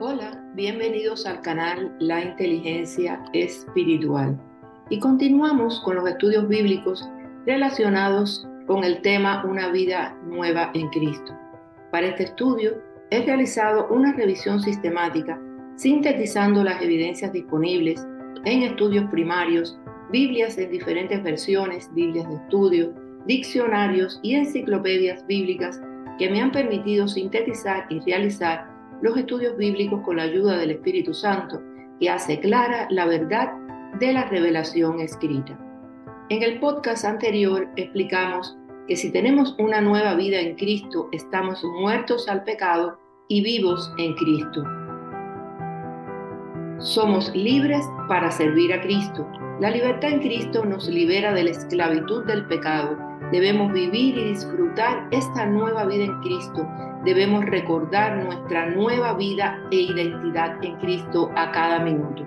Hola, bienvenidos al canal La Inteligencia Espiritual. Y continuamos con los estudios bíblicos relacionados con el tema Una vida nueva en Cristo. Para este estudio he realizado una revisión sistemática sintetizando las evidencias disponibles en estudios primarios, Biblias en diferentes versiones, Biblias de estudio, diccionarios y enciclopedias bíblicas que me han permitido sintetizar y realizar los estudios bíblicos con la ayuda del Espíritu Santo, que hace clara la verdad de la revelación escrita. En el podcast anterior explicamos que si tenemos una nueva vida en Cristo, estamos muertos al pecado y vivos en Cristo. Somos libres para servir a Cristo. La libertad en Cristo nos libera de la esclavitud del pecado Debemos vivir y disfrutar esta nueva vida en Cristo. Debemos recordar nuestra nueva vida e identidad en Cristo a cada minuto.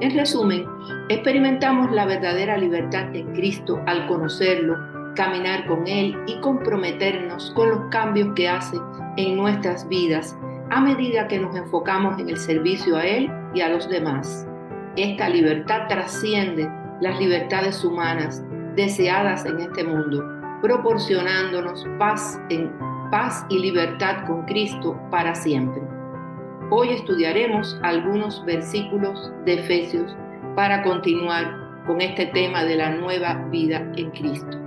En resumen, experimentamos la verdadera libertad en Cristo al conocerlo, caminar con Él y comprometernos con los cambios que hace en nuestras vidas a medida que nos enfocamos en el servicio a Él y a los demás. Esta libertad trasciende las libertades humanas deseadas en este mundo, proporcionándonos paz en paz y libertad con Cristo para siempre. Hoy estudiaremos algunos versículos de Efesios para continuar con este tema de la nueva vida en Cristo.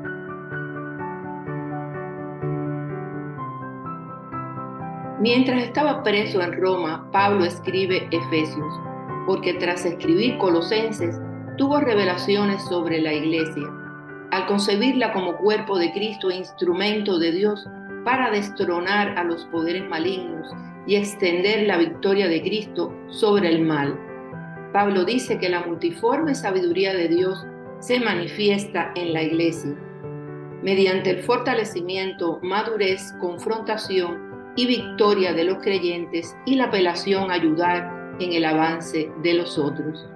Mientras estaba preso en Roma, Pablo escribe Efesios, porque tras escribir Colosenses, tuvo revelaciones sobre la iglesia al concebirla como cuerpo de Cristo e instrumento de Dios para destronar a los poderes malignos y extender la victoria de Cristo sobre el mal. Pablo dice que la multiforme sabiduría de Dios se manifiesta en la iglesia, mediante el fortalecimiento, madurez, confrontación y victoria de los creyentes y la apelación a ayudar en el avance de los otros.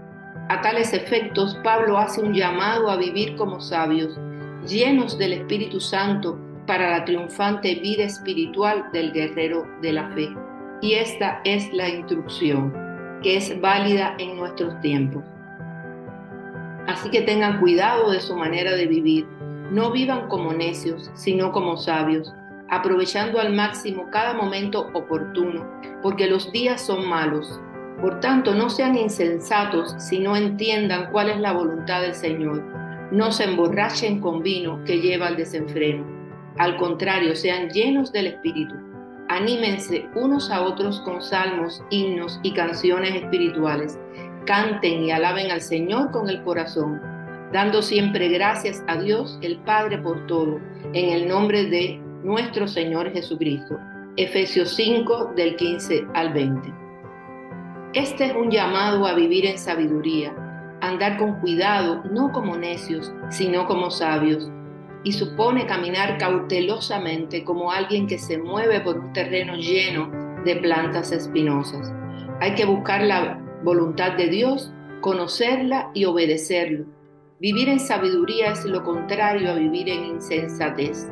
A tales efectos, Pablo hace un llamado a vivir como sabios, llenos del Espíritu Santo para la triunfante vida espiritual del guerrero de la fe. Y esta es la instrucción que es válida en nuestros tiempos. Así que tengan cuidado de su manera de vivir. No vivan como necios, sino como sabios, aprovechando al máximo cada momento oportuno, porque los días son malos. Por tanto, no sean insensatos si no entiendan cuál es la voluntad del Señor. No se emborrachen con vino que lleva al desenfreno. Al contrario, sean llenos del Espíritu. Anímense unos a otros con salmos, himnos y canciones espirituales. Canten y alaben al Señor con el corazón, dando siempre gracias a Dios el Padre por todo, en el nombre de nuestro Señor Jesucristo. Efesios 5 del 15 al 20. Este es un llamado a vivir en sabiduría, andar con cuidado, no como necios, sino como sabios, y supone caminar cautelosamente como alguien que se mueve por un terreno lleno de plantas espinosas. Hay que buscar la voluntad de Dios, conocerla y obedecerlo. Vivir en sabiduría es lo contrario a vivir en insensatez.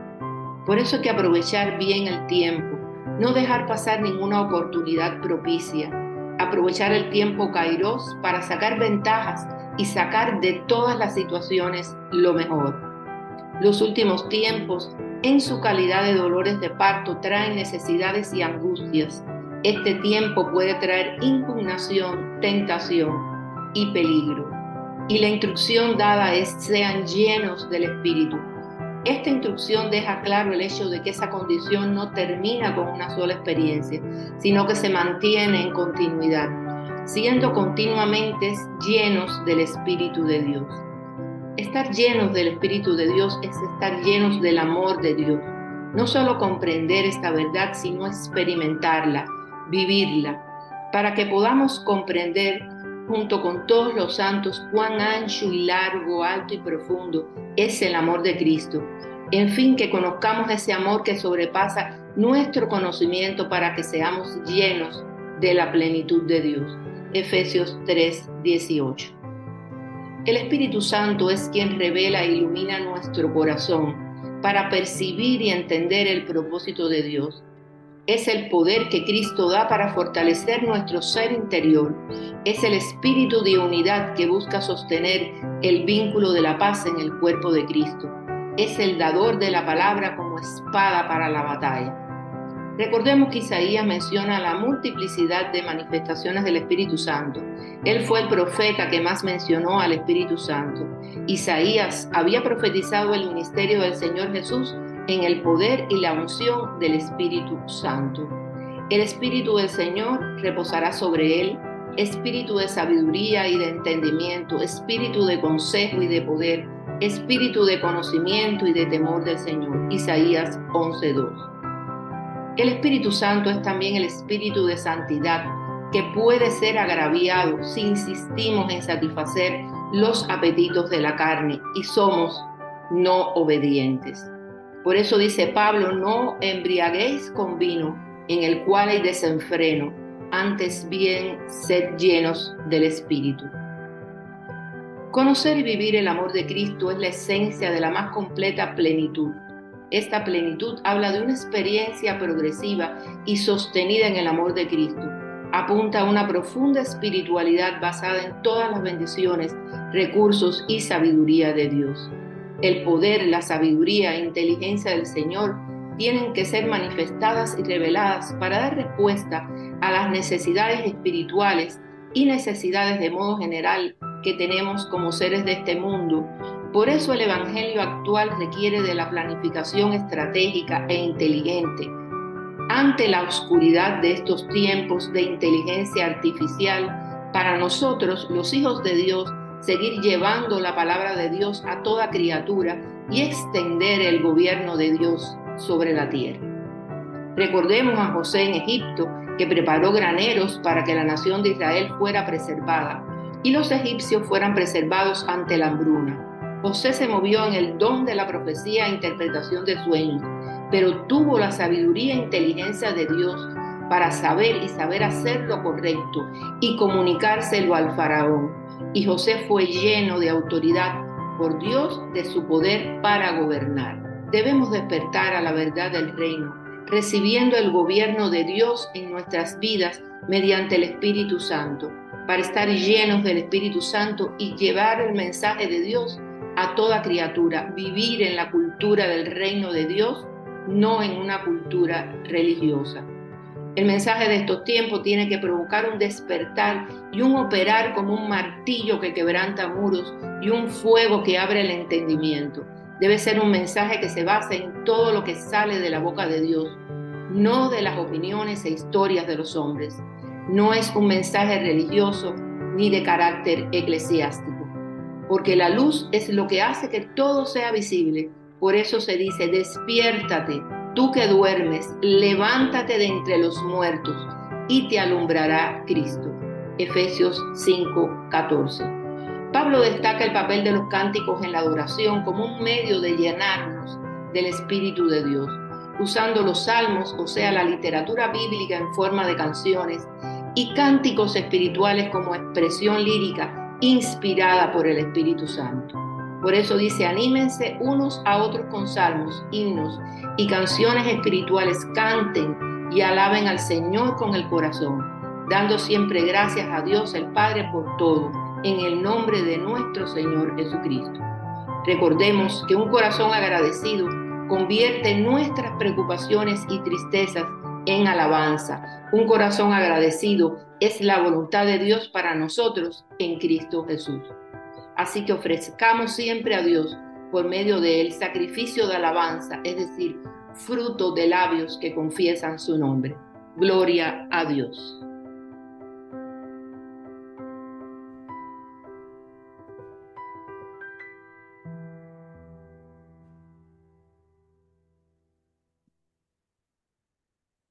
Por eso hay que aprovechar bien el tiempo, no dejar pasar ninguna oportunidad propicia aprovechar el tiempo kairos para sacar ventajas y sacar de todas las situaciones lo mejor. Los últimos tiempos, en su calidad de dolores de parto, traen necesidades y angustias. Este tiempo puede traer impugnación, tentación y peligro. Y la instrucción dada es sean llenos del Espíritu esta instrucción deja claro el hecho de que esa condición no termina con una sola experiencia, sino que se mantiene en continuidad, siendo continuamente llenos del Espíritu de Dios. Estar llenos del Espíritu de Dios es estar llenos del amor de Dios. No solo comprender esta verdad, sino experimentarla, vivirla, para que podamos comprender junto con todos los santos, cuán ancho y largo, alto y profundo es el amor de Cristo. En fin, que conozcamos ese amor que sobrepasa nuestro conocimiento para que seamos llenos de la plenitud de Dios. Efesios 3, 18. El Espíritu Santo es quien revela e ilumina nuestro corazón para percibir y entender el propósito de Dios es el poder que Cristo da para fortalecer nuestro ser interior. Es el espíritu de unidad que busca sostener el vínculo de la paz en el cuerpo de Cristo. Es el dador de la palabra como espada para la batalla. Recordemos que Isaías menciona la multiplicidad de manifestaciones del Espíritu Santo. Él fue el profeta que más mencionó al Espíritu Santo. Isaías había profetizado el ministerio del Señor Jesús en el poder y la unción del Espíritu Santo. El Espíritu del Señor reposará sobre él, espíritu de sabiduría y de entendimiento, espíritu de consejo y de poder, espíritu de conocimiento y de temor del Señor. Isaías 11:2. El Espíritu Santo es también el espíritu de santidad que puede ser agraviado si insistimos en satisfacer los apetitos de la carne y somos no obedientes. Por eso dice Pablo, no embriaguéis con vino en el cual hay desenfreno, antes bien sed llenos del Espíritu. Conocer y vivir el amor de Cristo es la esencia de la más completa plenitud. Esta plenitud habla de una experiencia progresiva y sostenida en el amor de Cristo. Apunta a una profunda espiritualidad basada en todas las bendiciones, recursos y sabiduría de Dios. El poder, la sabiduría e inteligencia del Señor tienen que ser manifestadas y reveladas para dar respuesta a las necesidades espirituales y necesidades de modo general que tenemos como seres de este mundo. Por eso el Evangelio actual requiere de la planificación estratégica e inteligente. Ante la oscuridad de estos tiempos de inteligencia artificial, para nosotros, los hijos de Dios, seguir llevando la palabra de Dios a toda criatura y extender el gobierno de Dios sobre la tierra. Recordemos a José en Egipto, que preparó graneros para que la nación de Israel fuera preservada y los egipcios fueran preservados ante la hambruna. José se movió en el don de la profecía e interpretación de sueños, pero tuvo la sabiduría e inteligencia de Dios para saber y saber hacer lo correcto y comunicárselo al faraón y José fue lleno de autoridad por Dios de su poder para gobernar. Debemos despertar a la verdad del reino, recibiendo el gobierno de Dios en nuestras vidas mediante el Espíritu Santo, para estar llenos del Espíritu Santo y llevar el mensaje de Dios a toda criatura, vivir en la cultura del reino de Dios, no en una cultura religiosa. El mensaje de estos tiempos tiene que provocar un despertar y un operar como un martillo que quebranta muros y un fuego que abre el entendimiento. Debe ser un mensaje que se base en todo lo que sale de la boca de Dios, no de las opiniones e historias de los hombres. No es un mensaje religioso ni de carácter eclesiástico, porque la luz es lo que hace que todo sea visible. Por eso se dice, despiértate, Tú que duermes, levántate de entre los muertos y te alumbrará Cristo. Efesios 5:14. Pablo destaca el papel de los cánticos en la adoración como un medio de llenarnos del Espíritu de Dios, usando los salmos, o sea, la literatura bíblica en forma de canciones, y cánticos espirituales como expresión lírica inspirada por el Espíritu Santo. Por eso dice, anímense unos a otros con salmos, himnos y canciones espirituales, canten y alaben al Señor con el corazón, dando siempre gracias a Dios el Padre por todo, en el nombre de nuestro Señor Jesucristo. Recordemos que un corazón agradecido convierte nuestras preocupaciones y tristezas en alabanza. Un corazón agradecido es la voluntad de Dios para nosotros en Cristo Jesús. Así que ofrezcamos siempre a Dios por medio del sacrificio de alabanza, es decir, fruto de labios que confiesan su nombre. Gloria a Dios.